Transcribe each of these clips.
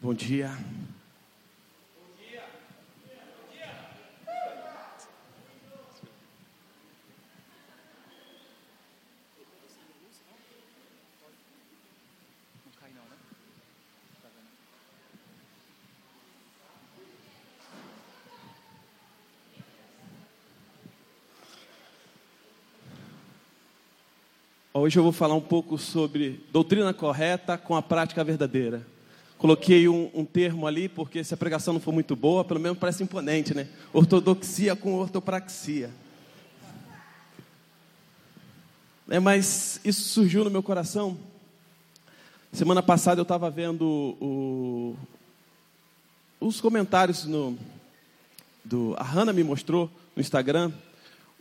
Bom dia. Hoje eu vou falar um pouco sobre doutrina correta com a prática verdadeira. Coloquei um, um, termo ali, porque se a pregação não for muito boa, pelo menos parece imponente, né? Ortodoxia com ortopraxia. É, mas isso surgiu no meu coração. Semana passada eu estava vendo o, os comentários no, do. A Hannah me mostrou no Instagram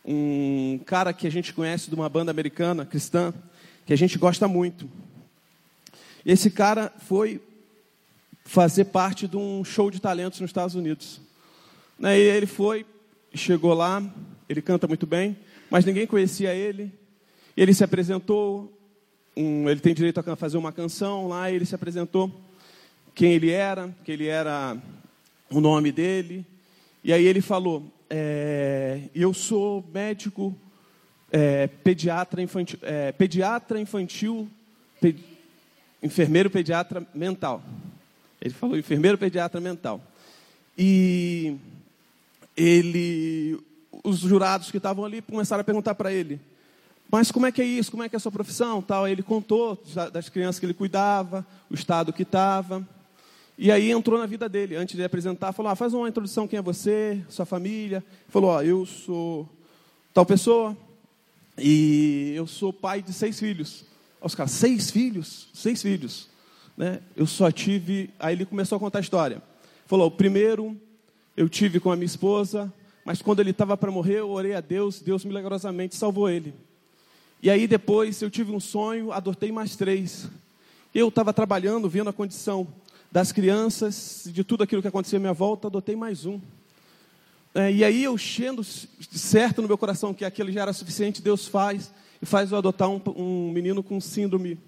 um cara que a gente conhece de uma banda americana cristã, que a gente gosta muito. Esse cara foi fazer parte de um show de talentos nos Estados Unidos. Né, e ele foi, chegou lá, ele canta muito bem, mas ninguém conhecia ele. Ele se apresentou, um, ele tem direito a fazer uma canção lá, ele se apresentou quem ele era, que ele era o nome dele. E aí ele falou: é, eu sou médico, é, pediatra infantil, é, pediatra infantil, enfermeiro pediatra mental. Ele falou enfermeiro pediatra mental. E ele, os jurados que estavam ali começaram a perguntar para ele: mas como é que é isso? Como é que é a sua profissão? Tal. Ele contou das crianças que ele cuidava, o estado que estava. E aí entrou na vida dele, antes de apresentar, falou: ah, faz uma introdução, quem é você, sua família. Falou: eu sou tal pessoa e eu sou pai de seis filhos. Os caras, seis filhos? Seis filhos. Né? Eu só tive. Aí ele começou a contar a história. Falou: primeiro eu tive com a minha esposa, mas quando ele estava para morrer, eu orei a Deus, Deus milagrosamente salvou ele. E aí depois eu tive um sonho, adotei mais três. Eu estava trabalhando, vendo a condição das crianças, de tudo aquilo que acontecia à minha volta, adotei mais um. É, e aí eu chendo certo no meu coração que aquele já era suficiente, Deus faz e faz eu adotar um, um menino com síndrome,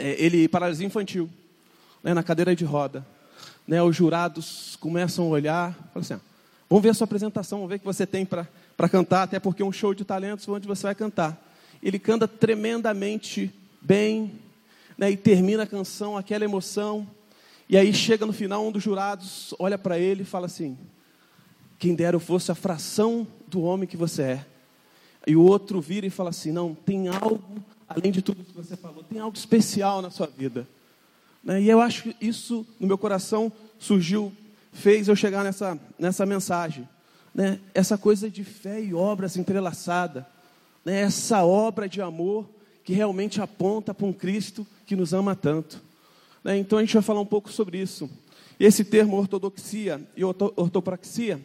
ele paralisia infantil, né, na cadeira de roda. Né, os jurados começam a olhar, falam assim, ah, vamos ver a sua apresentação, vamos ver o que você tem para cantar, até porque é um show de talentos onde você vai cantar. Ele canta tremendamente bem, né, e termina a canção, aquela emoção, e aí chega no final, um dos jurados olha para ele e fala assim: Quem dera eu fosse a fração do homem que você é. E o outro vira e fala assim: Não, tem algo, além de tudo que você falou, tem algo especial na sua vida. Né? E eu acho que isso no meu coração surgiu, fez eu chegar nessa, nessa mensagem. Né? Essa coisa de fé e obras entrelaçada. Né? Essa obra de amor que realmente aponta para um Cristo que nos ama tanto. Né? Então a gente vai falar um pouco sobre isso. Esse termo ortodoxia e ortopraxia,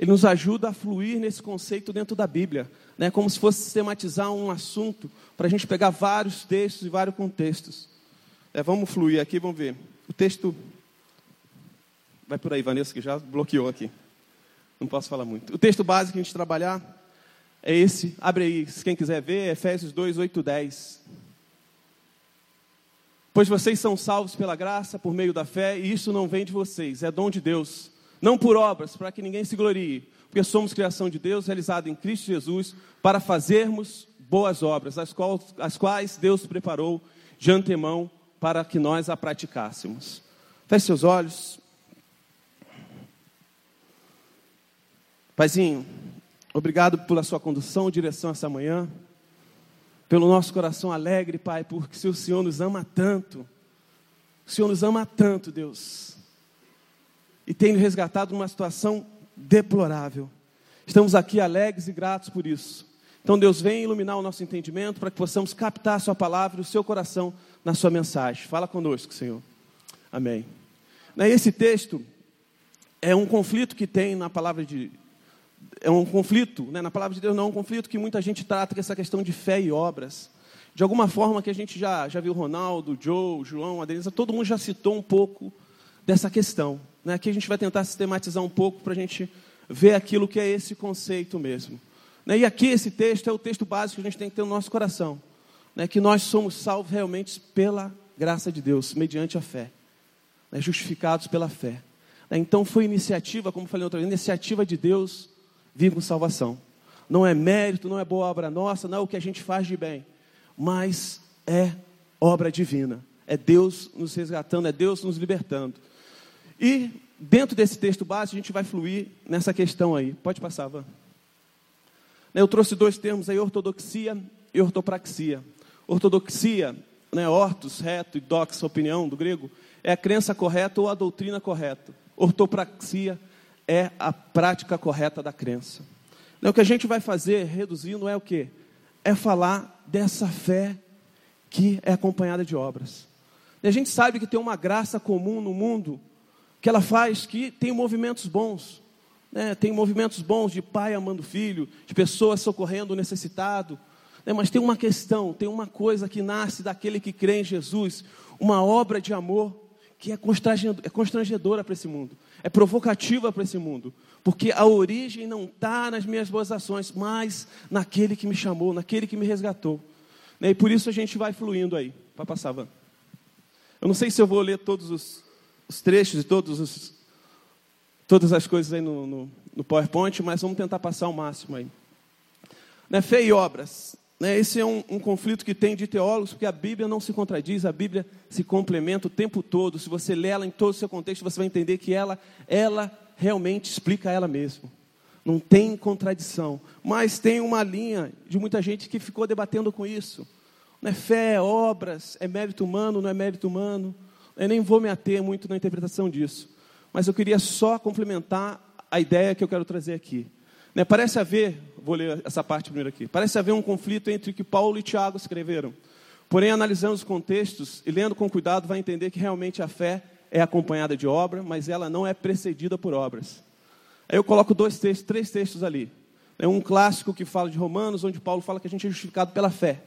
ele nos ajuda a fluir nesse conceito dentro da Bíblia, né? como se fosse sistematizar um assunto para a gente pegar vários textos e vários contextos. É, vamos fluir aqui, vamos ver. O texto. Vai por aí, Vanessa, que já bloqueou aqui. Não posso falar muito. O texto básico que a gente trabalhar é esse. Abre aí, quem quiser ver, Efésios 2, 8, 10. Pois vocês são salvos pela graça, por meio da fé, e isso não vem de vocês, é dom de Deus. Não por obras, para que ninguém se glorie, porque somos criação de Deus, realizada em Cristo Jesus, para fazermos boas obras, as quais, as quais Deus preparou de antemão para que nós a praticássemos. Feche seus olhos. Paizinho, obrigado pela sua condução direção essa manhã pelo nosso coração alegre, Pai, porque o Senhor nos ama tanto. O Senhor nos ama tanto, Deus. E tem resgatado numa situação deplorável. Estamos aqui alegres e gratos por isso. Então, Deus, vem iluminar o nosso entendimento para que possamos captar a Sua palavra e o seu coração na Sua mensagem. Fala conosco, Senhor. Amém. Esse texto é um conflito que tem na palavra de, é um conflito, né? na palavra de Deus não é um conflito que muita gente trata com essa questão de fé e obras. De alguma forma que a gente já, já viu Ronaldo, Joe, João, Adelisa, todo mundo já citou um pouco dessa questão. Né? Aqui a gente vai tentar sistematizar um pouco para a gente ver aquilo que é esse conceito mesmo. Né? E aqui esse texto é o texto básico que a gente tem que ter no nosso coração. Né? Que nós somos salvos realmente pela graça de Deus, mediante a fé. né, justificados pela fé. Né, então foi iniciativa, como falei outra vez, iniciativa de Deus vir com salvação. Não é mérito, não é boa obra nossa, não é o que a gente faz de bem, mas é obra divina. É Deus nos resgatando, é Deus nos libertando. E dentro desse texto base, a gente vai fluir nessa questão aí. Pode passar, Van. Eu trouxe dois termos aí, ortodoxia e ortopraxia. Ortodoxia, né, ortos, reto, e dox, opinião do grego, é a crença correta ou a doutrina correta. Ortopraxia é a prática correta da crença. Então, o que a gente vai fazer, reduzindo, é o que? É falar dessa fé que é acompanhada de obras. A gente sabe que tem uma graça comum no mundo que ela faz que tem movimentos bons. Né? Tem movimentos bons de pai amando filho, de pessoas socorrendo o necessitado. Né? Mas tem uma questão, tem uma coisa que nasce daquele que crê em Jesus, uma obra de amor que é, é constrangedora para esse mundo, é provocativa para esse mundo, porque a origem não está nas minhas boas ações, mas naquele que me chamou, naquele que me resgatou. Né? E por isso a gente vai fluindo aí, para passar, Van. Eu não sei se eu vou ler todos os, os trechos e todos os, todas as coisas aí no, no, no, PowerPoint, mas vamos tentar passar o máximo aí. Né? Fé e obras. Né? Esse é um, um conflito que tem de teólogos, porque a Bíblia não se contradiz, a Bíblia se complementa o tempo todo. Se você lê ela em todo o seu contexto, você vai entender que ela, ela realmente explica ela mesma. Não tem contradição. Mas tem uma linha de muita gente que ficou debatendo com isso. Não é fé, é obras, é mérito humano, não é mérito humano. Eu nem vou me ater muito na interpretação disso. Mas eu queria só complementar a ideia que eu quero trazer aqui. Né, parece haver, vou ler essa parte primeiro aqui, parece haver um conflito entre o que Paulo e Tiago escreveram. Porém, analisando os contextos e lendo com cuidado, vai entender que realmente a fé é acompanhada de obra, mas ela não é precedida por obras. Aí eu coloco dois textos, três textos ali. É um clássico que fala de Romanos, onde Paulo fala que a gente é justificado pela fé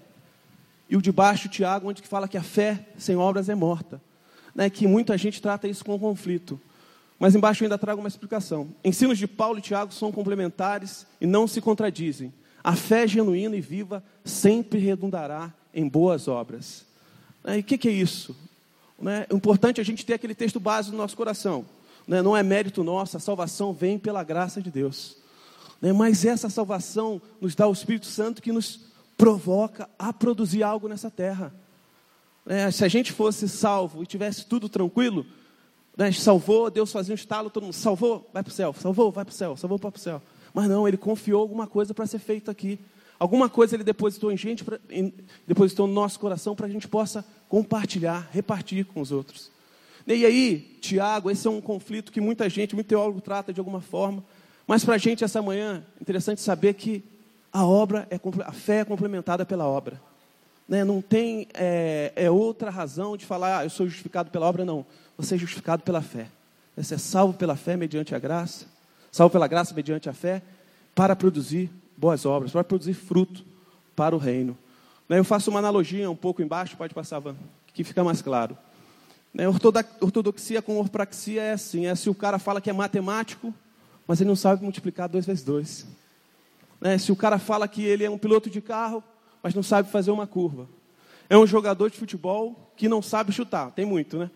e o de baixo, Tiago, onde fala que a fé sem obras é morta. Né, que muita gente trata isso com conflito. Mas embaixo eu ainda trago uma explicação. Ensinos de Paulo e Tiago são complementares e não se contradizem. A fé genuína e viva sempre redundará em boas obras. Né, e o que, que, é isso? Né, é importante a gente ter aquele texto base no nosso coração. Né, não é mérito nosso, a salvação vem pela graça de Deus. Mas essa salvação nos dá o Espírito Santo que nos provoca a produzir algo nessa terra. É, se a gente fosse salvo e tivesse tudo tranquilo, né, salvou, Deus fazia um estalo, todo mundo salvou, vai para o céu, salvou, vai para o céu, salvou, para o céu. Mas não, ele confiou alguma coisa para ser feito aqui. Alguma coisa ele depositou em gente, pra, em, depositou no nosso coração para a gente possa compartilhar, repartir com os outros. E aí, Tiago, esse é um conflito que muita gente, muito teólogo trata de alguma forma. Mas para a gente essa manhã, interessante saber que a obra é a fé é complementada pela obra. Né? Não tem é, é, outra razão de falar, ah, eu sou justificado pela obra, não. Você é justificado pela fé. Você é salvo pela fé mediante a graça, salvo pela graça mediante a fé, para produzir boas obras, para produzir fruto para o reino. Né? Eu faço uma analogia um pouco embaixo, pode passar, Van, que fica mais claro. Né? Ortodoxia com orpraxia é assim: é se o cara fala que é matemático, mas ele não sabe multiplicar dois vezes dois. Né? Se o cara fala que ele é um piloto de carro, mas não sabe fazer uma curva. É um jogador de futebol que não sabe chutar, tem muito, né?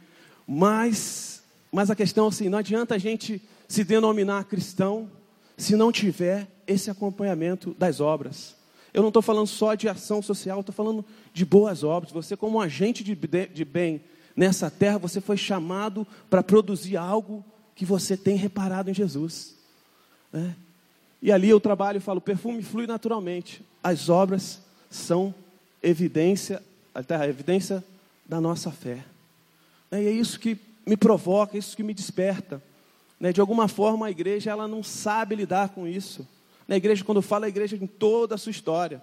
Mas, mas a questão é assim, não adianta a gente se denominar cristão se não tiver esse acompanhamento das obras. Eu não estou falando só de ação social, estou falando de boas obras. Você, como um agente de, de bem nessa terra, você foi chamado para produzir algo que você tem reparado em Jesus. Né? E ali eu trabalho e falo, perfume flui naturalmente. As obras são evidência, a evidência da nossa fé. E é isso que me provoca, é isso que me desperta. Né? De alguma forma a igreja ela não sabe lidar com isso. Na igreja, quando fala a igreja em toda a sua história,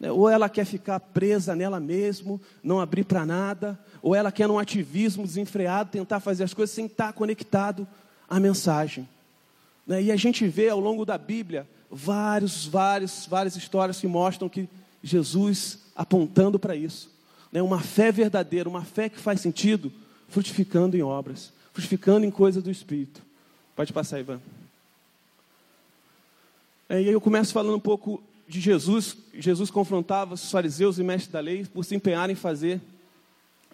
né? ou ela quer ficar presa nela mesmo, não abrir para nada, ou ela quer num ativismo desenfreado tentar fazer as coisas sem estar conectado à mensagem. Né? E a gente vê ao longo da Bíblia vários, vários, várias histórias que mostram que Jesus apontando para isso. Né? Uma fé verdadeira, uma fé que faz sentido, frutificando em obras, frutificando em coisas do Espírito. Pode passar, Ivan. É, e aí eu começo falando um pouco de Jesus. Jesus confrontava os fariseus e mestres da lei por se empenharem em fazer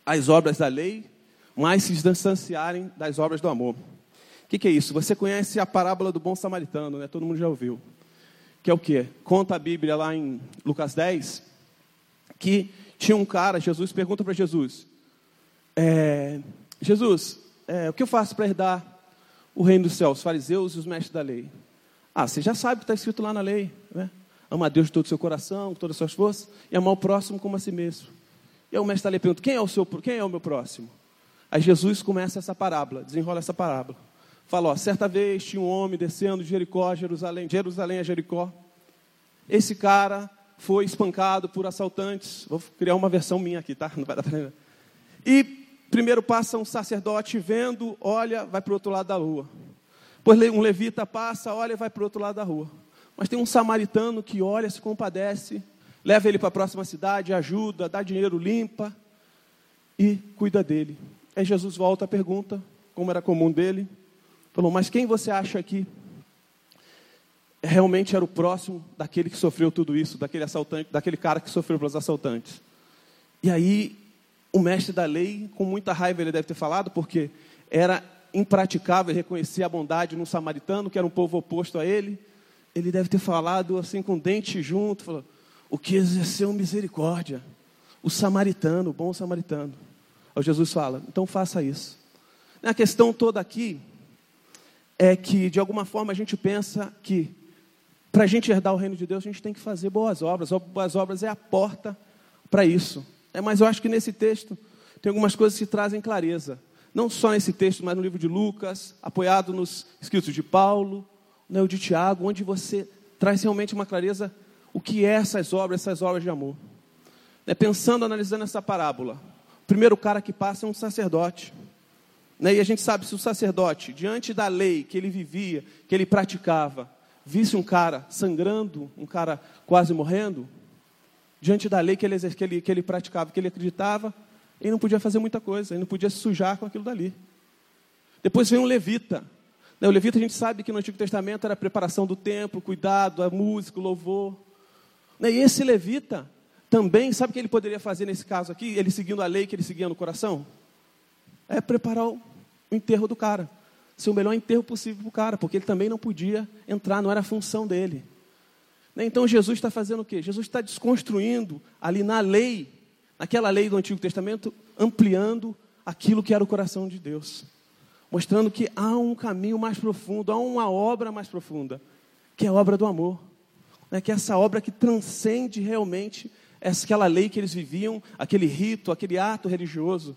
as obras da lei, mais se distanciarem das obras do amor. O que, que, é isso? Você conhece a parábola do bom samaritano, né? Todo mundo já ouviu. Que é o quê? Conta a Bíblia lá em Lucas 10, que tinha um cara, Jesus pergunta para Jesus, é, Jesus, é, o que eu faço para herdar o reino dos céus? Os fariseus e os mestres da lei. Ah, você já sabe o que está escrito lá na lei, né? Ama a Deus de todo o seu coração, com todas as suas forças, e amar o próximo como a si mesmo. E aí o mestre da lei pergunta, quem é o, seu, quem é o meu próximo? Aí Jesus começa essa parábola, desenrola essa parábola. Fala, certa vez tinha um homem descendo de Jericó, Jerusalém, Jerusalém a Jericó. Esse cara foi espancado por assaltantes. Vou criar uma versão minha aqui, tá? Não vai dar pra... E primeiro passa um sacerdote vendo, olha, vai para o outro lado da rua. Depois um levita passa, olha, vai para o outro lado da rua. Mas tem um samaritano que olha, se compadece, leva ele para a próxima cidade, ajuda, dá dinheiro, limpa e cuida dele. Aí Jesus volta à pergunta, como era comum dele, falou: Mas quem você acha aqui realmente era o próximo daquele que sofreu tudo isso, daquele assaltante, daquele cara que sofreu pelos assaltantes? E aí o mestre da lei, com muita raiva, ele deve ter falado, porque era impraticável reconhecer a bondade num samaritano, que era um povo oposto a ele ele deve ter falado assim com dente junto, falou, o que exerceu misericórdia, o samaritano, o bom samaritano. Aí Jesus fala, então faça isso. A questão toda aqui é que, de alguma forma, a gente pensa que para a gente herdar o reino de Deus, a gente tem que fazer boas obras. Boas obras é a porta para isso. É, mas eu acho que nesse texto tem algumas coisas que trazem clareza. Não só nesse texto, mas no livro de Lucas, apoiado nos escritos de Paulo, né, de Tiago, onde você traz realmente uma clareza o que é essas obras, essas obras de amor. Né, pensando, analisando essa parábola, o primeiro cara que passa é um sacerdote. Né, e a gente sabe se o sacerdote, diante da lei que ele vivia, que ele praticava, visse um cara sangrando, um cara quase morrendo, diante da lei que ele, que ele, que ele praticava, que ele acreditava, ele não podia fazer muita coisa, ele não podia se sujar com aquilo dali. Depois vem um levita, né, o levita a gente sabe que no Antigo Testamento era a preparação do templo, cuidado, a música, o louvor. Né, e esse levita também, sabe o que ele poderia fazer nesse caso aqui? Ele seguindo a lei que ele seguia no coração? É preparar enterro do cara. Ser o melhor enterro possível para o cara, porque ele também não podia entrar, não era a função dele. Né, então Jesus está fazendo o quê? Jesus está desconstruindo ali na lei, naquela lei do Antigo Testamento, ampliando aquilo que era o coração de Deus mostrando que há um caminho mais profundo, há uma obra mais profunda, que é a obra do amor. Né? Que é essa obra que transcende realmente aquela lei que eles viviam, aquele rito, aquele ato religioso.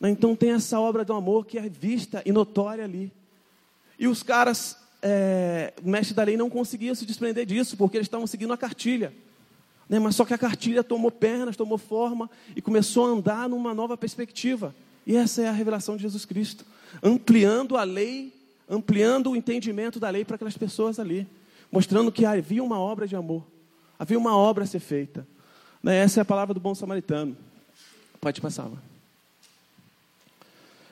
Então tem essa obra do amor que é vista e notória ali. E os caras, é, o mestre da lei não conseguia se desprender disso, porque eles estavam seguindo a cartilha. Né? Mas só que a cartilha tomou pernas, tomou forma e começou a andar numa nova perspectiva. E essa é a revelação de Jesus Cristo ampliando a lei, ampliando o entendimento da lei para aquelas pessoas ali, mostrando que havia uma obra de amor, havia uma obra a ser feita. Né, essa é a palavra do bom samaritano. Pode passar. Né,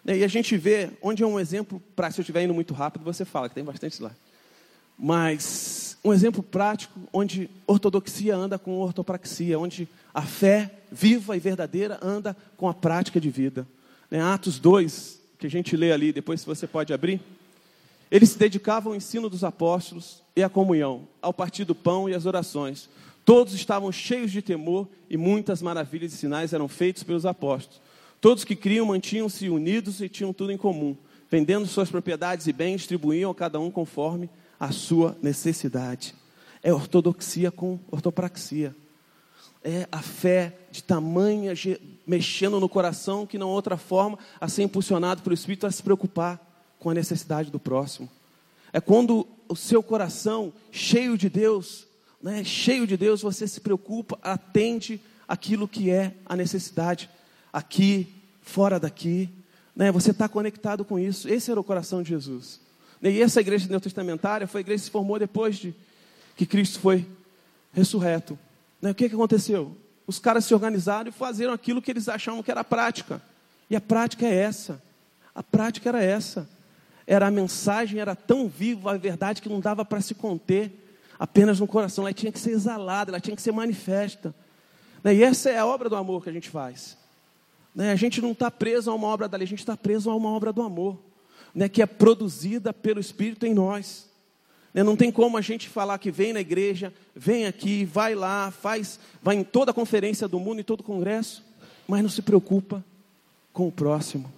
e a gente vê, onde é um exemplo, para se eu estiver indo muito rápido, você fala, que tem bastante lá. Mas um exemplo prático onde ortodoxia anda com ortopraxia, onde a fé viva e verdadeira anda com a prática de vida. Né, Atos 2, que a gente lê ali, depois se você pode abrir. Eles se dedicavam ao ensino dos apóstolos e à comunhão, ao partir do pão e às orações. Todos estavam cheios de temor e muitas maravilhas e sinais eram feitos pelos apóstolos. Todos que criam mantinham-se unidos e tinham tudo em comum. Vendendo suas propriedades e bens, distribuíam a cada um conforme a sua necessidade. É ortodoxia com ortopraxia é a fé de tamanha mexendo no coração que não há outra forma a ser impulsionado pelo Espírito a se preocupar com a necessidade do próximo. É quando o seu coração cheio de Deus, né, cheio de Deus, você se preocupa, atende aquilo que é a necessidade aqui, fora daqui. Né, você está conectado com isso. Esse era o coração de Jesus. E essa igreja neotestamentária foi a igreja que se formou depois de que Cristo foi ressurreto. Né? O que, que aconteceu? Os caras se organizaram e fizeram aquilo que eles achavam que era a prática. E a prática é essa. A prática era essa. Era a mensagem, era tão viva a verdade que não dava para se conter apenas no coração. Ela tinha que ser exalada, ela tinha que ser manifesta. Né? E essa é a obra do amor que a gente faz. Né? A gente não está preso a uma obra da lei, a gente está preso a uma obra do amor, né? que é produzida pelo Espírito em nós. Né? Não tem como a gente falar que vem na igreja, vem aqui, vai lá, faz, vai em toda a conferência do mundo, em todo o congresso, mas não se preocupa com o próximo.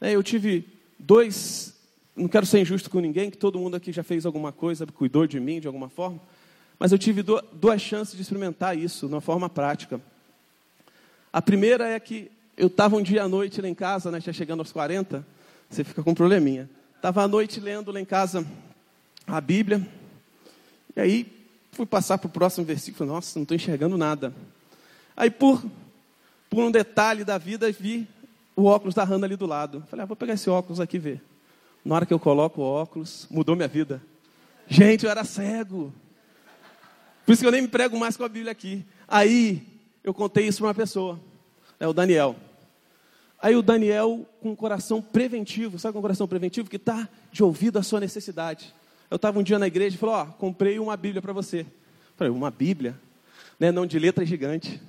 É, eu tive dois, não quero ser injusto com ninguém, que todo mundo aqui já fez alguma coisa, cuidou de mim de alguma forma, mas eu tive duas chances de experimentar isso de uma forma prática. A primeira é que eu estava um dia à noite lá em casa, né, já chegando aos 40, você fica com um probleminha. Estava à noite lendo lá em casa a Bíblia. E aí fui passar para o próximo versículo. Nossa, não estou enxergando nada. Aí por, por um detalhe da vida vi o óculos da Hanna ali do lado. Falei, ah, vou pegar esse óculos aqui e ver. Na hora que eu coloco o óculos, mudou minha vida. Gente, eu era cego. Por isso que eu nem me prego mais com a Bíblia aqui. Aí eu contei isso para uma pessoa, é o Daniel. Aí o Daniel, com um coração preventivo, sabe com um coração preventivo? Que está de ouvido à sua necessidade. Eu estava um dia na igreja e falou: Ó, comprei uma Bíblia para você. Eu falei: Uma Bíblia? Né? Não de letra gigante.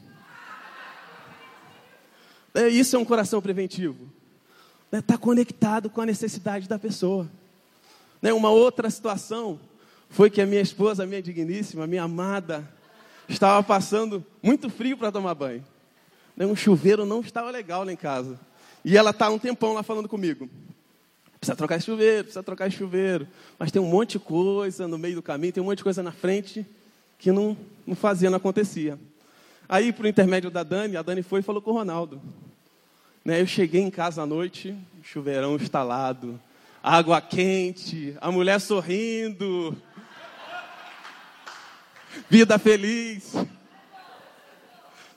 É, isso é um coração preventivo. Está né? Tá conectado com a necessidade da pessoa. Né? Uma outra situação foi que a minha esposa, a minha digníssima, a minha amada, estava passando muito frio para tomar banho. Um chuveiro não estava legal lá em casa. E ela está um tempão lá falando comigo. Precisa trocar esse chuveiro, precisa trocar esse chuveiro. Mas tem um monte de coisa no meio do caminho, tem um monte de coisa na frente que não, não fazia, não acontecia. Aí, por intermédio da Dani, a Dani foi e falou com o Ronaldo. Né, eu cheguei em casa à noite, chuveirão instalado, água quente, a mulher sorrindo, vida feliz.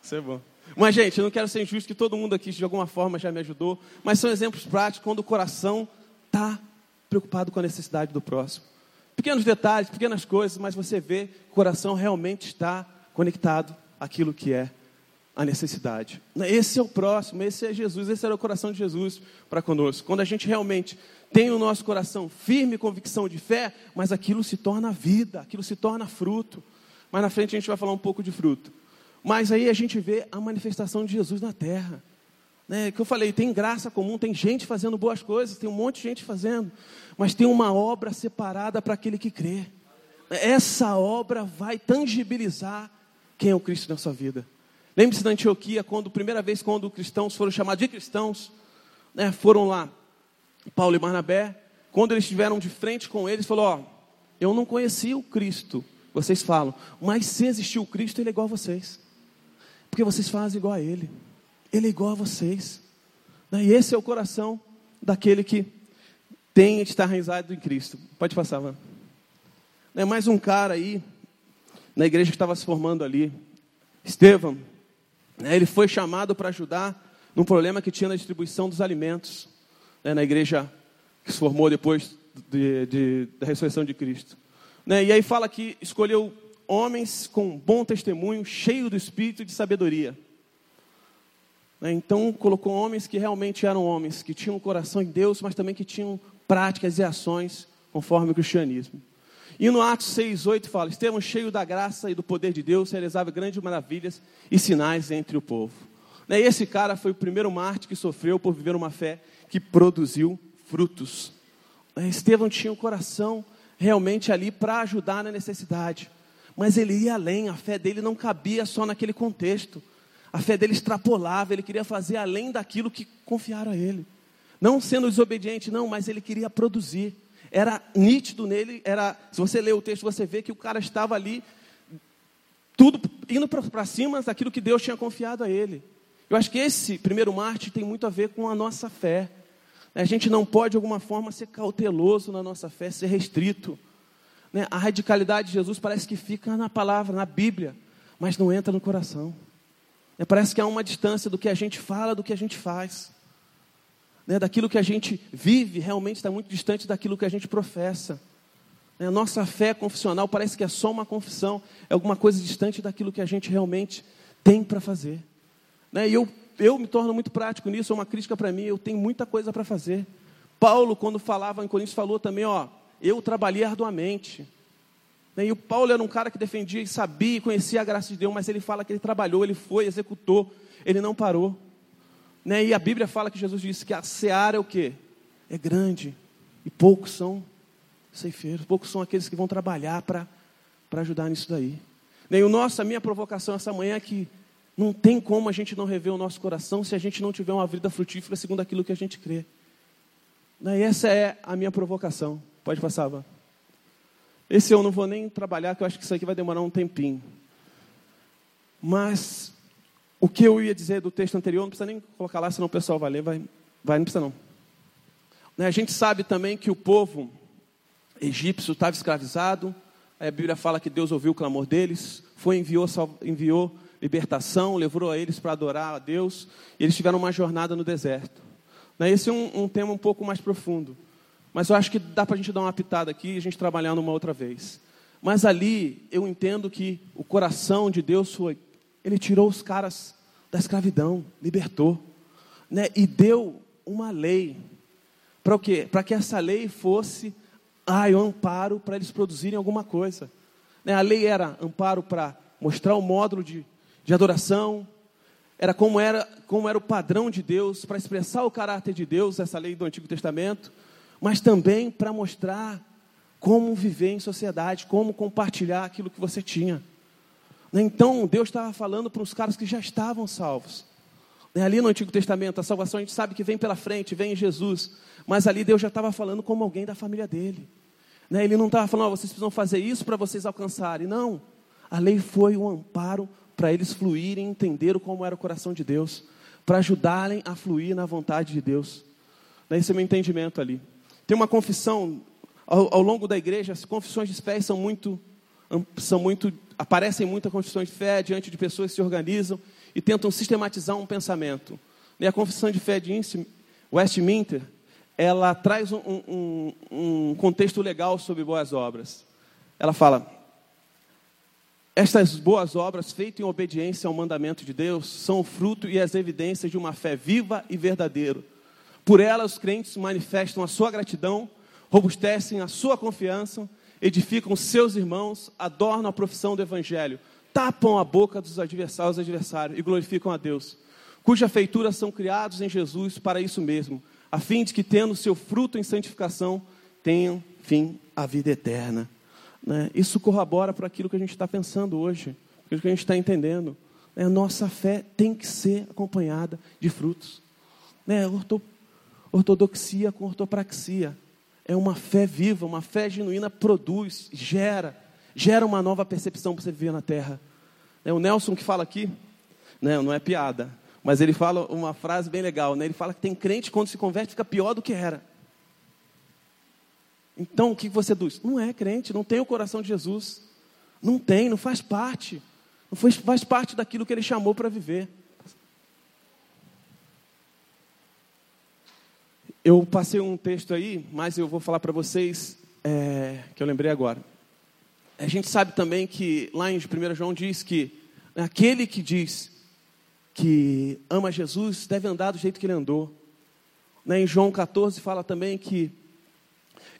Isso é bom. Mas, gente, eu não quero ser injusto que todo mundo aqui de alguma forma já me ajudou, mas são exemplos práticos quando o coração está preocupado com a necessidade do próximo. Pequenos detalhes, pequenas coisas, mas você vê que o coração realmente está conectado àquilo que é a necessidade. Esse é o próximo, esse é Jesus, esse era o coração de Jesus para conosco. Quando a gente realmente tem no nosso coração firme convicção de fé, mas aquilo se torna vida, aquilo se torna fruto. Mais na frente a gente vai falar um pouco de fruto. Mas aí a gente vê a manifestação de Jesus na terra né, que eu falei, tem graça comum, tem gente fazendo boas coisas, tem um monte de gente fazendo, mas tem uma obra separada para aquele que crê. Essa obra vai tangibilizar quem é o Cristo na sua vida. Lembre-se da Antioquia, quando, primeira vez, quando cristãos foram chamados de cristãos, né, foram lá, Paulo e Barnabé, quando eles estiveram de frente com eles, falou: Ó, eu não conhecia o Cristo, vocês falam, mas se existiu Cristo, ele é igual a vocês, porque vocês fazem igual a ele. Ele é igual a vocês. Né? E esse é o coração daquele que tem de estar enraizado em Cristo. Pode passar, mano. É mais um cara aí, na igreja que estava se formando ali, Estevão. Né? Ele foi chamado para ajudar num problema que tinha na distribuição dos alimentos, na igreja que se formou depois de, de, da ressurreição de Cristo. Né? E aí fala que escolheu homens com bom testemunho, cheio do espírito e de sabedoria. Né? Então, colocou homens que realmente eram homens, que tinham coração em Deus, mas também que tinham práticas e ações conforme o cristianismo. E no Atos 6, 8 fala: Estevão, cheio da graça e do poder de Deus, realizava grandes maravilhas e sinais entre o povo. Né? Esse cara foi o primeiro mártir que sofreu por viver uma fé que produziu frutos. Né? Estevão tinha um coração realmente ali para ajudar na necessidade, mas ele ia além, a fé dele não cabia só naquele contexto. A fé dele extrapolava, ele queria fazer além daquilo que confiaram a ele. Não sendo desobediente, não, mas ele queria produzir. Era nítido nele, era, se você ler o texto, você vê que o cara estava ali, tudo indo para cima daquilo que Deus tinha confiado a ele. Eu acho que esse primeiro Marte tem muito a ver com a nossa fé. A gente não pode, de alguma forma, ser cauteloso na nossa fé, ser restrito. Né? A radicalidade de Jesus parece que fica na palavra, na Bíblia, mas não entra no coração. É, parece que há uma distância do que a gente fala, do que a gente faz. Né, daquilo que a gente vive realmente está muito distante daquilo que a gente professa. Né, a nossa fé confissional parece que é só uma confissão, é alguma coisa distante daquilo que a gente realmente tem para fazer. Né, e eu, eu me torno muito prático nisso, é uma crítica para mim, eu tenho muita coisa para fazer. Paulo, quando falava em Coríntios, falou também, ó, eu trabalhei arduamente. Né, e o Paulo era um cara que defendia e sabia e conhecia a graça de Deus, mas ele fala que ele trabalhou, ele foi, executou, ele não parou. Né? E a Bíblia fala que Jesus disse que a seara é o quê? É grande. E poucos são ceifeiros, poucos são aqueles que vão trabalhar para ajudar nisso daí. Nem o nosso, a minha provocação essa manhã é que não tem como a gente não rever o nosso coração se a gente não tiver uma vida frutífera segundo aquilo que a gente crê. Né? E essa é a minha provocação. Pode passar, Vã. Esse eu não vou nem trabalhar, que eu acho que isso aqui vai demorar um tempinho. Mas o que eu ia dizer do texto anterior, não precisa nem colocar lá, senão o pessoal vai ler, vai, vai não precisa não. Né, a gente sabe também que o povo egípcio estava escravizado, a Bíblia fala que Deus ouviu o clamor deles, foi enviou, enviou libertação, levou a eles para adorar a Deus, e eles tiveram uma jornada no deserto. Né, esse é um, um tema um pouco mais profundo, mas eu acho que dá para a gente dar uma pitada aqui e a gente trabalhar numa outra vez. Mas ali eu entendo que o coração de Deus foi ele tirou os caras da escravidão, libertou, né? E deu uma lei para o quê? Para que essa lei fosse ai, um amparo para eles produzirem alguma coisa. Né? A lei era amparo para mostrar o módulo de, de adoração, era como, era como era o padrão de Deus, para expressar o caráter de Deus, essa lei do Antigo Testamento, mas também para mostrar como viver em sociedade, como compartilhar aquilo que você tinha. Né? Então, Deus estava falando para os caras que já estavam salvos. Né? Ali no Antigo Testamento, a salvação a gente sabe que vem pela frente, vem em Jesus. Mas ali Deus já estava falando como alguém da família dele. Né? Ele não estava falando, oh, vocês precisam fazer isso para vocês alcançarem. Não. A lei foi um amparo para eles fluírem, entenderem como era o coração de Deus, para ajudarem a fluir na vontade de Deus. Esse é o meu entendimento ali. Tem uma confissão, ao, ao longo da igreja, as confissões de fé são muito, são muito aparecem muitas confissões de fé diante de pessoas que se organizam e tentam sistematizar um pensamento. E a confissão de fé de Westminster, ela traz um, um, um contexto legal sobre boas obras. Ela fala: estas boas obras feitas em obediência ao mandamento de Deus são o fruto e as evidências de uma fé viva e verdadeira. Por elas, os crentes manifestam a sua gratidão, robustecem a sua confiança edificam seus irmãos, adornam a profissão do Evangelho, tapam a boca dos adversários, adversários e glorificam a Deus, cuja feitura são criados em Jesus para isso mesmo, a fim de que, tendo seu fruto em santificação, tenham, fim, a vida eterna. Né? Isso corrobora para aquilo que a gente está pensando hoje, aquilo que a gente está entendendo. Né? A nossa fé tem que ser acompanhada de frutos. Né? Ortodoxia com ortopraxia é uma fé viva, uma fé genuína produz, gera, gera uma nova percepção para você viver na terra. É o Nelson que fala aqui, não, não é piada, mas ele fala uma frase bem legal, né? Ele fala que tem crente quando se converte fica pior do que era. Então o que você diz? Não é crente, não tem o coração de Jesus, não tem, não faz parte, não faz, parte daquilo que ele chamou para viver. Eu passei um texto aí, mas eu vou falar para vocês é, que eu lembrei agora. A gente sabe também que lá em 1 João diz que aquele que diz que ama Jesus deve andar do jeito que ele andou. Né, em João 14 fala também que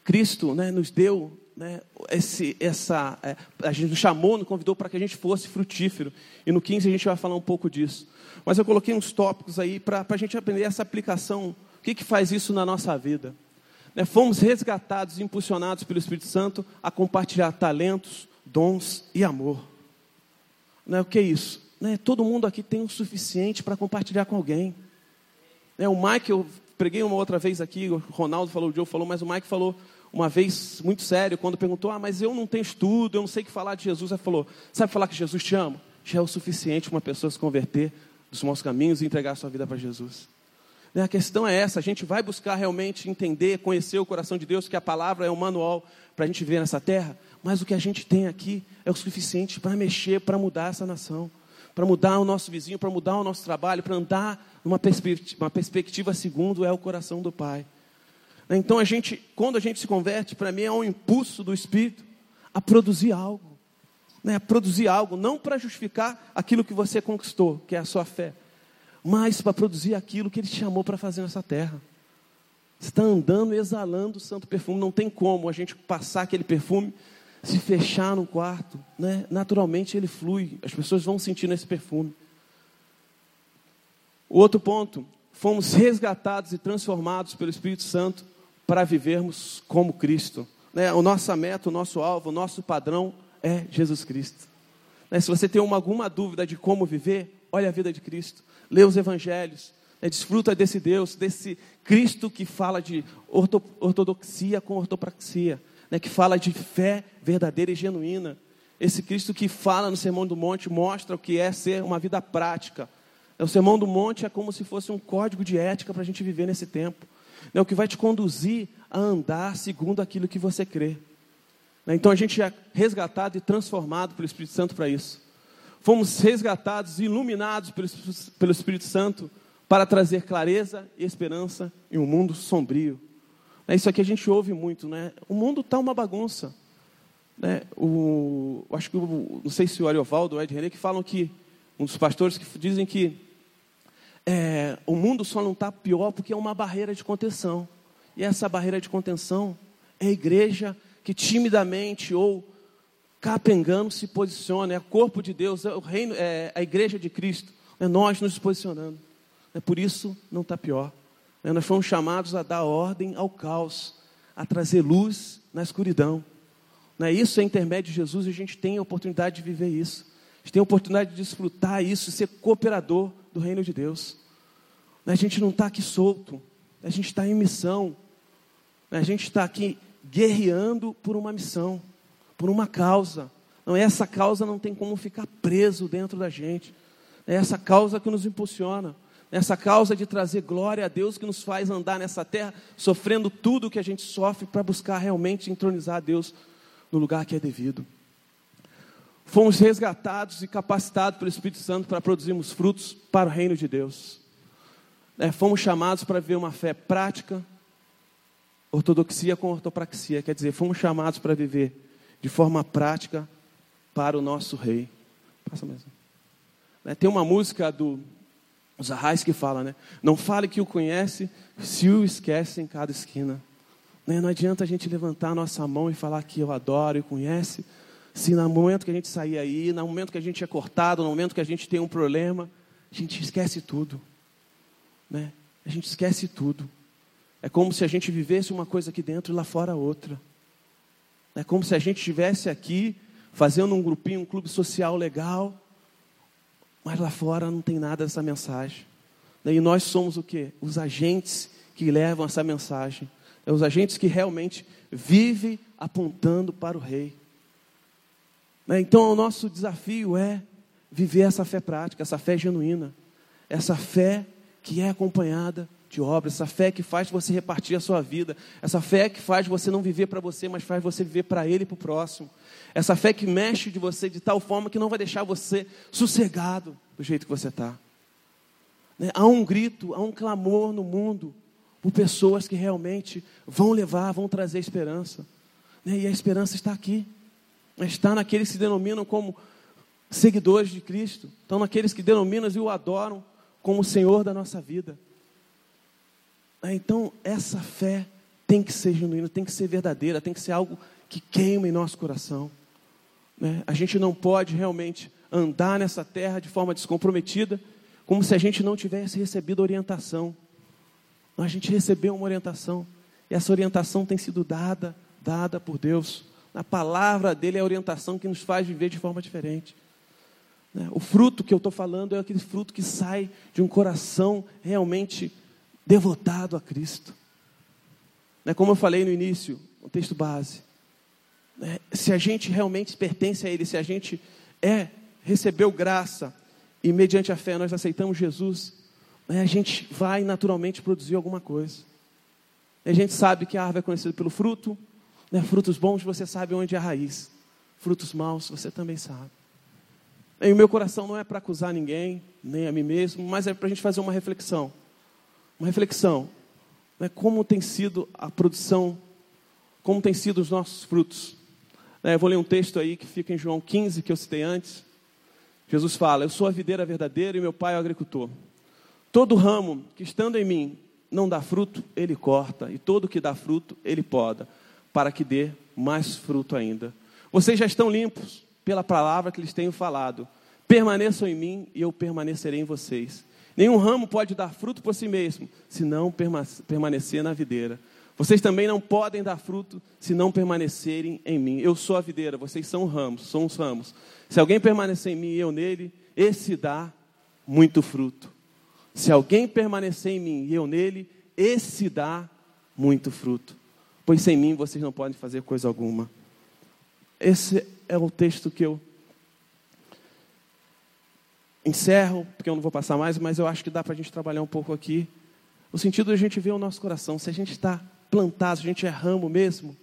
Cristo né, nos deu né, esse, essa, é, a gente nos chamou, nos convidou para que a gente fosse frutífero. E no 15 a gente vai falar um pouco disso. Mas eu coloquei uns tópicos aí para a gente aprender essa aplicação o que, que faz isso na nossa vida? Né, fomos resgatados impulsionados pelo Espírito Santo a compartilhar talentos, dons e amor. Né, o que é isso? Né, todo mundo aqui tem o suficiente para compartilhar com alguém. Né, o eu preguei uma outra vez aqui, o Ronaldo falou, o Joe falou, mas o Mike falou uma vez muito sério, quando perguntou: Ah, mas eu não tenho estudo, eu não sei o que falar de Jesus. Ele falou: Sabe falar que Jesus te ama? Já é o suficiente para uma pessoa se converter dos maus caminhos e entregar a sua vida para Jesus. Né, a questão é essa: a gente vai buscar realmente entender, conhecer o coração de Deus, que a palavra é um manual para a gente viver nessa terra, mas o que a gente tem aqui é o suficiente para mexer, para mudar essa nação, para mudar o nosso vizinho, para mudar o nosso trabalho, para andar numa perspectiva, uma perspectiva segundo é o coração do Pai. Então a gente, quando a gente se converte, para mim é um impulso do Espírito a produzir algo, né, a produzir algo, não para justificar aquilo que você conquistou, que é a sua fé, mas para produzir aquilo que Ele te chamou para fazer nessa terra. Está andando, exalando o santo perfume. Não tem como a gente passar aquele perfume, se fechar no quarto. Né? Naturalmente ele flui. As pessoas vão sentindo esse perfume. O outro ponto, fomos resgatados e transformados pelo Espírito Santo para vivermos como Cristo. Né? O nossa meta, o nosso alvo, o nosso padrão é Jesus Cristo. Né? Se você tem uma, alguma dúvida de como viver, olha a vida de Cristo, lê os evangelhos, né? desfruta desse Deus, desse Cristo que fala de orto, ortodoxia com ortopraxia, né? que fala de fé verdadeira e genuína. Esse Cristo que fala no Sermão do Monte mostra o que é ser uma vida prática. O Sermão do Monte é como se fosse um código de ética para a gente viver nesse tempo. É o que vai te conduzir a andar segundo aquilo que você crê. Né? Então a gente é resgatado e transformado pelo Espírito Santo para isso. Fomos resgatados e iluminados pelo Espírito Santo para trazer clareza e esperança em um mundo sombrio. É isso aqui a gente ouve muito, né? O mundo está uma bagunça. Né? O, acho que, o, não sei se o Ariovaldo ou o Ed René, que falam que, um dos pastores que dizem que é, o mundo só não está pior porque é uma barreira de contenção. E essa barreira de contenção é a igreja que timidamente ou capengando se posiciona, é o corpo de Deus, é o reino, é a igreja de Cristo, é nós nos posicionando. É por isso não está pior. É, nós fomos chamados a dar ordem ao caos, a trazer luz na escuridão. é Isso é intermédio de Jesus e a gente tem a oportunidade de viver isso. A gente tem a oportunidade de desfrutar isso, ser cooperador do reino de Deus. A gente não está aqui solto, a gente está em missão. A gente está aqui guerreando por uma missão, por uma causa. Não, essa causa não tem como ficar preso dentro da gente. É essa causa que nos impulsiona. Essa causa de trazer glória a Deus que nos faz andar nessa terra, sofrendo tudo o que a gente sofre para buscar realmente entronizar a Deus no lugar que é devido. Fomos resgatados e capacitados pelo Espírito Santo para produzirmos frutos para o reino de Deus. É, fomos chamados para ver uma fé prática, ortodoxia com ortopraxia, quer dizer, fomos chamados para viver de forma prática para o nosso rei. Passa mesmo. É, tem uma música do os Arrais que fala, né? Não fale que o conhece, se o esquece em cada esquina. Né? Não adianta a gente levantar a nossa mão e falar que eu adoro e conhece, se no momento que a gente sair aí, no momento que a gente é cortado, no momento que a gente tem um problema, a gente esquece tudo. Né? A gente esquece tudo. É como se a gente vivesse uma coisa aqui dentro e lá fora outra. É como se a gente estivesse aqui fazendo um grupinho, um clube social legal, mas lá fora não tem nada dessa mensagem. E nós somos o que? Os agentes que levam essa mensagem. É os agentes que realmente vivem apontando para o rei. Né? Então o nosso desafio é viver essa fé prática, essa fé genuína, essa fé que é acompanhada de obras, essa fé que faz você repartir a sua vida, essa fé que faz você não viver para você, mas faz você viver para Ele e para o próximo, essa fé que mexe de você de tal forma que não vai deixar você sossegado do jeito que você está. Né? Há um grito, há um clamor no mundo por pessoas que realmente vão levar, vão trazer esperança, né? e a esperança está aqui, está naqueles que se denominam como seguidores de Cristo, estão naqueles que denominam e o adoram como o Senhor da nossa vida. É, então, essa fé tem que ser genuína, tem que ser verdadeira, tem que ser algo que queima em nosso coração. Né? A gente não pode realmente andar nessa terra de forma descomprometida, como se a gente não tivesse recebido orientação. A gente recebeu uma orientação, e essa orientação tem sido dada, dada por Deus. A palavra dele é a orientação que nos faz viver de forma diferente. Né? O fruto que eu estou falando é aquele fruto que sai de um coração realmente devotado a Cristo. Né, como eu falei no início, o texto base. Né, se a gente realmente pertence a Ele, se a gente é, recebeu graça e mediante a fé nós aceitamos Jesus, a gente vai naturalmente produzir alguma coisa. A gente sabe que a árvore é conhecida pelo fruto, frutos bons você sabe onde é a raiz, frutos maus você também sabe. E o meu coração não é para acusar ninguém, nem a mim mesmo, mas é para a gente fazer uma reflexão uma reflexão. Né, como tem sido a produção, como tem sido os nossos frutos. É, eu vou ler um texto aí que fica em João 15, que eu citei antes. Jesus fala: Eu sou a videira verdadeira e meu pai é o agricultor. Todo ramo que estando em mim não dá fruto, ele corta, e todo que dá fruto, ele poda, para que dê mais fruto ainda. Vocês já estão limpos pela palavra que lhes tenho falado. Permaneçam em mim e eu permanecerei em vocês. Nenhum ramo pode dar fruto por si mesmo, se não permanecer na videira. Vocês também não podem dar fruto se não permanecerem em mim. Eu sou a videira, vocês são ramos, são os ramos. Se alguém permanecer em mim e eu nele, esse dá muito fruto. Se alguém permanecer em mim e eu nele, esse dá muito fruto. Pois sem mim vocês não podem fazer coisa alguma. Esse é o texto que eu encerro, porque eu não vou passar mais, mas eu acho que dá para a gente trabalhar um pouco aqui. O sentido de a gente ver o nosso coração. Se a gente está plantado, se a gente é ramo mesmo,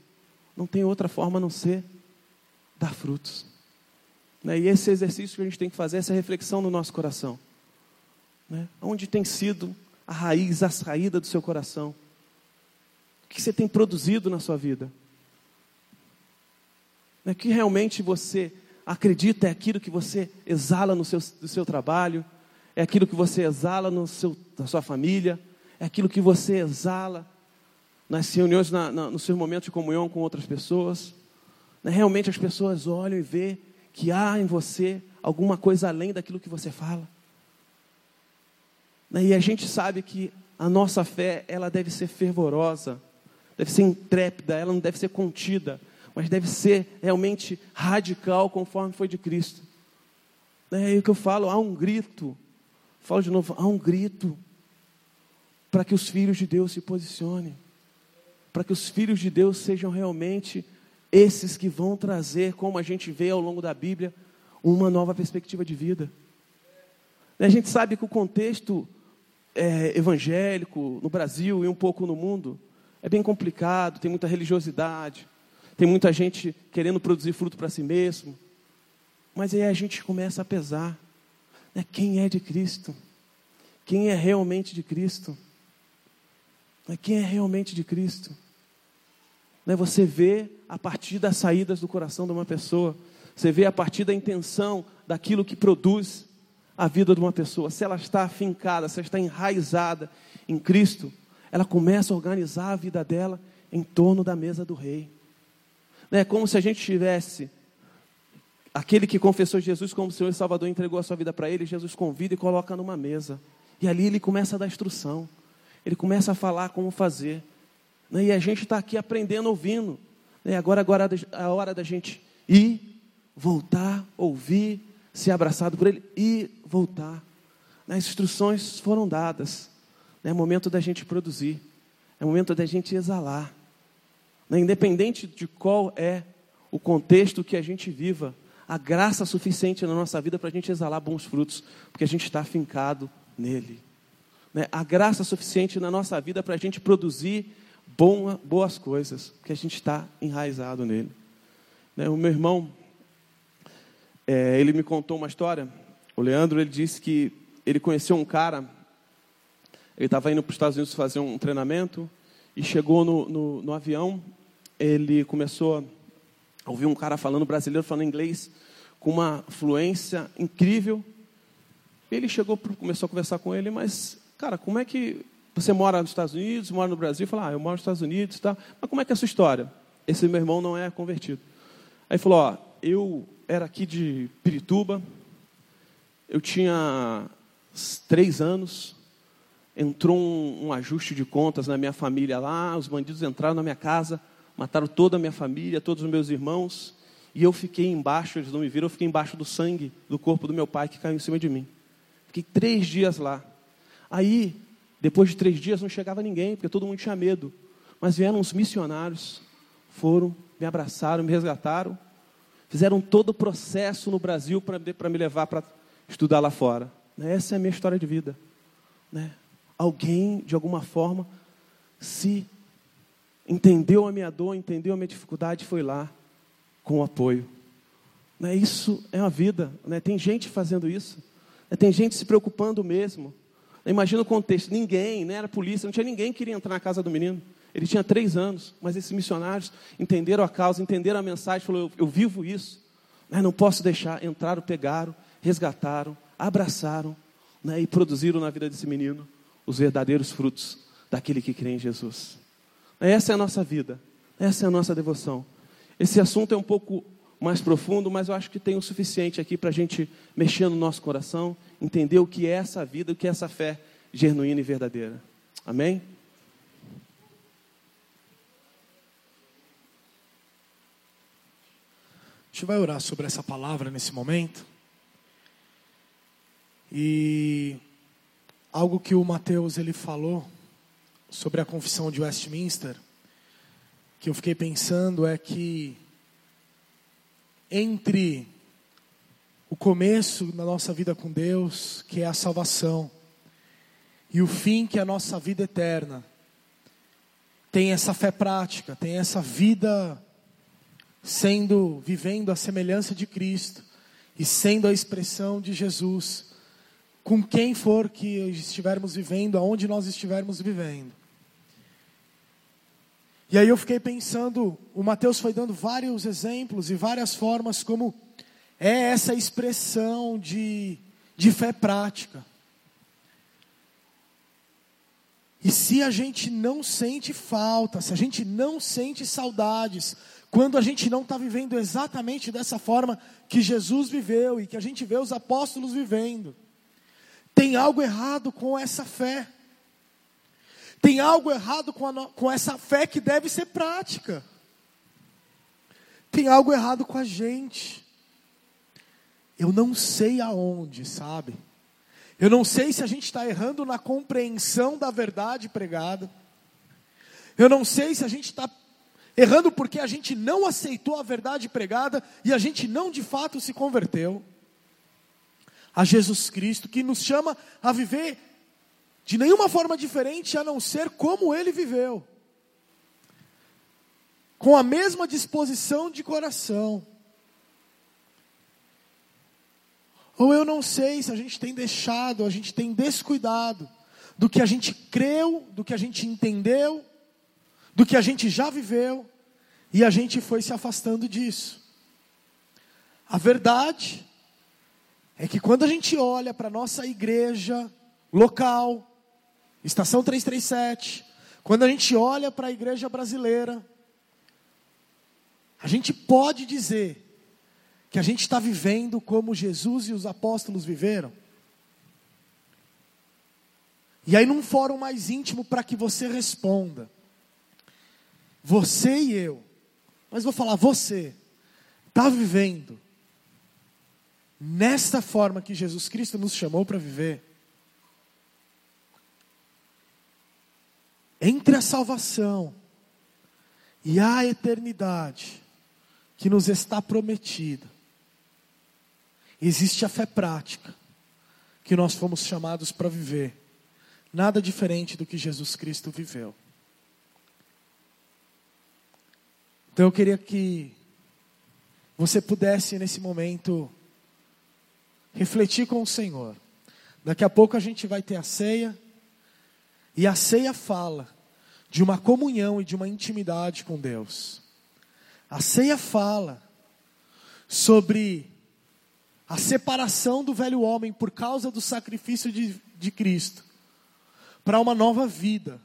não tem outra forma a não ser dar frutos. Né? E esse exercício que a gente tem que fazer, essa reflexão no nosso coração. Né? Onde tem sido a raiz, a saída do seu coração? O que você tem produzido na sua vida? O que realmente você acredita é aquilo que você exala no seu, no seu trabalho, é aquilo que você exala no seu, na sua família, é aquilo que você exala nas reuniões, na, na, no seu momento de comunhão com outras pessoas. Né? Realmente as pessoas olham e vê que há em você alguma coisa além daquilo que você fala. Né? E a gente sabe que a nossa fé, ela deve ser fervorosa, deve ser intrépida, ela não deve ser contida, mas deve ser realmente radical, conforme foi de Cristo. É aí que eu falo, há um grito, falo de novo, há um grito para que os filhos de Deus se posicionem, para que os filhos de Deus sejam realmente esses que vão trazer, como a gente vê ao longo da Bíblia, uma nova perspectiva de vida. A gente sabe que o contexto é, evangélico no Brasil e um pouco no mundo é bem complicado, tem muita religiosidade, tem muita gente querendo produzir fruto para si mesmo. Mas aí a gente começa a pesar né, quem é de Cristo, quem é realmente de Cristo, né, quem é realmente de Cristo. Né, você vê a partir das saídas do coração de uma pessoa, você vê a partir da intenção daquilo que produz a vida de uma pessoa. Se ela está afincada, se ela está enraizada em Cristo, ela começa a organizar a vida dela em torno da mesa do rei. É como se a gente tivesse aquele que confessou Jesus como Senhor e Salvador, entregou a sua vida para ele, Jesus convida e coloca numa mesa. E ali ele começa a dar instrução, ele começa a falar como fazer. Né? E a gente está aqui aprendendo, ouvindo. Né? Agora, agora é a hora da gente ir, voltar, ouvir, ser abraçado por ele e voltar. As instruções foram dadas. É momento da gente produzir, é momento da gente exalar. Né? Independente de qual é o contexto que a gente viva, a graça suficiente na nossa vida para a gente exalar bons frutos, porque a gente está afincado nele. Né? A graça suficiente na nossa vida para a gente produzir boa, boas coisas, porque a gente está enraizado nele. Né? O meu irmão, é, ele me contou uma história. O Leandro, ele disse que ele conheceu um cara, ele estava indo para os Estados Unidos fazer um treinamento, e chegou no, no, no avião, ele começou a ouvir um cara falando brasileiro, falando inglês, com uma fluência incrível. Ele chegou, começou a conversar com ele, mas, cara, como é que você mora nos Estados Unidos, mora no Brasil? Falou, ah, eu moro nos Estados Unidos, tá? Mas como é que é a sua história? Esse meu irmão não é convertido. Aí falou, ó, eu era aqui de Pirituba, eu tinha três anos, entrou um, um, ajuste de contas na minha família lá, os bandidos entraram na minha casa, mataram toda a minha família, todos os meus irmãos, e eu fiquei embaixo, eles não me viram, eu fiquei embaixo do sangue do corpo do meu pai que caiu em cima de mim. Fiquei três dias lá. Aí, depois de três dias, não chegava ninguém, porque todo mundo tinha medo. Mas vieram uns missionários, foram, me abraçaram, me resgataram, fizeram todo o processo no Brasil para me levar para estudar lá fora. Essa é a minha história de vida. Né? Alguém, de alguma forma, se entendeu a minha dor, entendeu a minha dificuldade foi lá com o apoio. Né? Isso é a vida. Né? Tem gente fazendo isso. Né? Tem gente se preocupando mesmo. Imagina o contexto: ninguém, nem era polícia, não tinha ninguém que queria entrar na casa do menino. Ele tinha três anos, mas esses missionários entenderam a causa, entenderam a mensagem, falaram: eu, eu vivo isso, né? não posso deixar. Entraram, pegaram, resgataram, abraçaram né? e produziram na vida desse menino os verdadeiros frutos daquele que crê em Jesus. Essa é a nossa vida, essa é a nossa devoção. Esse assunto é um pouco mais profundo, mas eu acho que tem o suficiente aqui para a gente mexer no nosso coração, entender o que é essa vida, o que é essa fé genuína e verdadeira. Amém? A gente vai orar sobre essa palavra nesse momento. E algo que o Mateus ele falou sobre a confissão de Westminster, que eu fiquei pensando é que entre o começo da nossa vida com Deus, que é a salvação, e o fim, que é a nossa vida eterna, tem essa fé prática, tem essa vida sendo, vivendo a semelhança de Cristo e sendo a expressão de Jesus, com quem for que estivermos vivendo, aonde nós estivermos vivendo. E aí eu fiquei pensando, o Mateus foi dando vários exemplos e várias formas como é essa expressão de, de fé prática. E se a gente não sente falta, se a gente não sente saudades, quando a gente não está vivendo exatamente dessa forma que Jesus viveu e que a gente vê os apóstolos vivendo, tem algo errado com essa fé. Tem algo errado com, com essa fé que deve ser prática. Tem algo errado com a gente. Eu não sei aonde, sabe? Eu não sei se a gente está errando na compreensão da verdade pregada. Eu não sei se a gente está errando porque a gente não aceitou a verdade pregada e a gente não de fato se converteu a Jesus Cristo, que nos chama a viver de nenhuma forma diferente a não ser como ele viveu. Com a mesma disposição de coração. Ou eu não sei se a gente tem deixado, a gente tem descuidado do que a gente creu, do que a gente entendeu, do que a gente já viveu, e a gente foi se afastando disso. A verdade é que quando a gente olha para a nossa igreja local, Estação 337. Quando a gente olha para a igreja brasileira, a gente pode dizer que a gente está vivendo como Jesus e os apóstolos viveram. E aí, num fórum mais íntimo, para que você responda, você e eu, mas vou falar, você, está vivendo nesta forma que Jesus Cristo nos chamou para viver? entre a salvação e a eternidade que nos está prometida, existe a fé prática que nós fomos chamados para viver, nada diferente do que Jesus Cristo viveu. Então eu queria que você pudesse nesse momento refletir com o Senhor. Daqui a pouco a gente vai ter a ceia. E a ceia fala de uma comunhão e de uma intimidade com Deus. A ceia fala sobre a separação do velho homem por causa do sacrifício de, de Cristo para uma nova vida,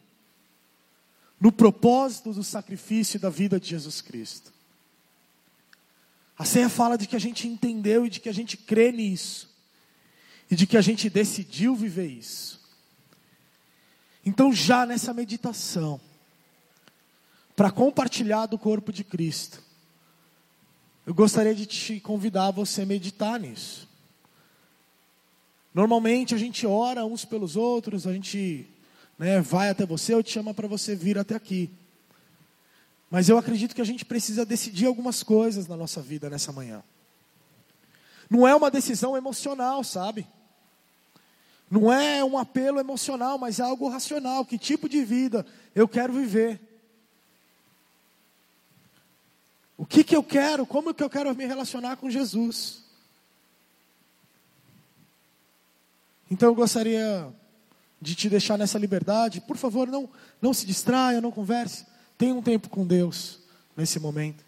no propósito do sacrifício da vida de Jesus Cristo. A ceia fala de que a gente entendeu e de que a gente crê nisso, e de que a gente decidiu viver isso. Então, já nessa meditação, para compartilhar do corpo de Cristo, eu gostaria de te convidar a você meditar nisso. Normalmente a gente ora uns pelos outros, a gente né, vai até você, eu te chamo para você vir até aqui. Mas eu acredito que a gente precisa decidir algumas coisas na nossa vida nessa manhã. Não é uma decisão emocional, sabe? Não é um apelo emocional, mas é algo racional. Que tipo de vida eu quero viver? O que, que eu quero? Como que eu quero me relacionar com Jesus? Então eu gostaria de te deixar nessa liberdade. Por favor, não, não se distraia, não converse. Tenha um tempo com Deus nesse momento.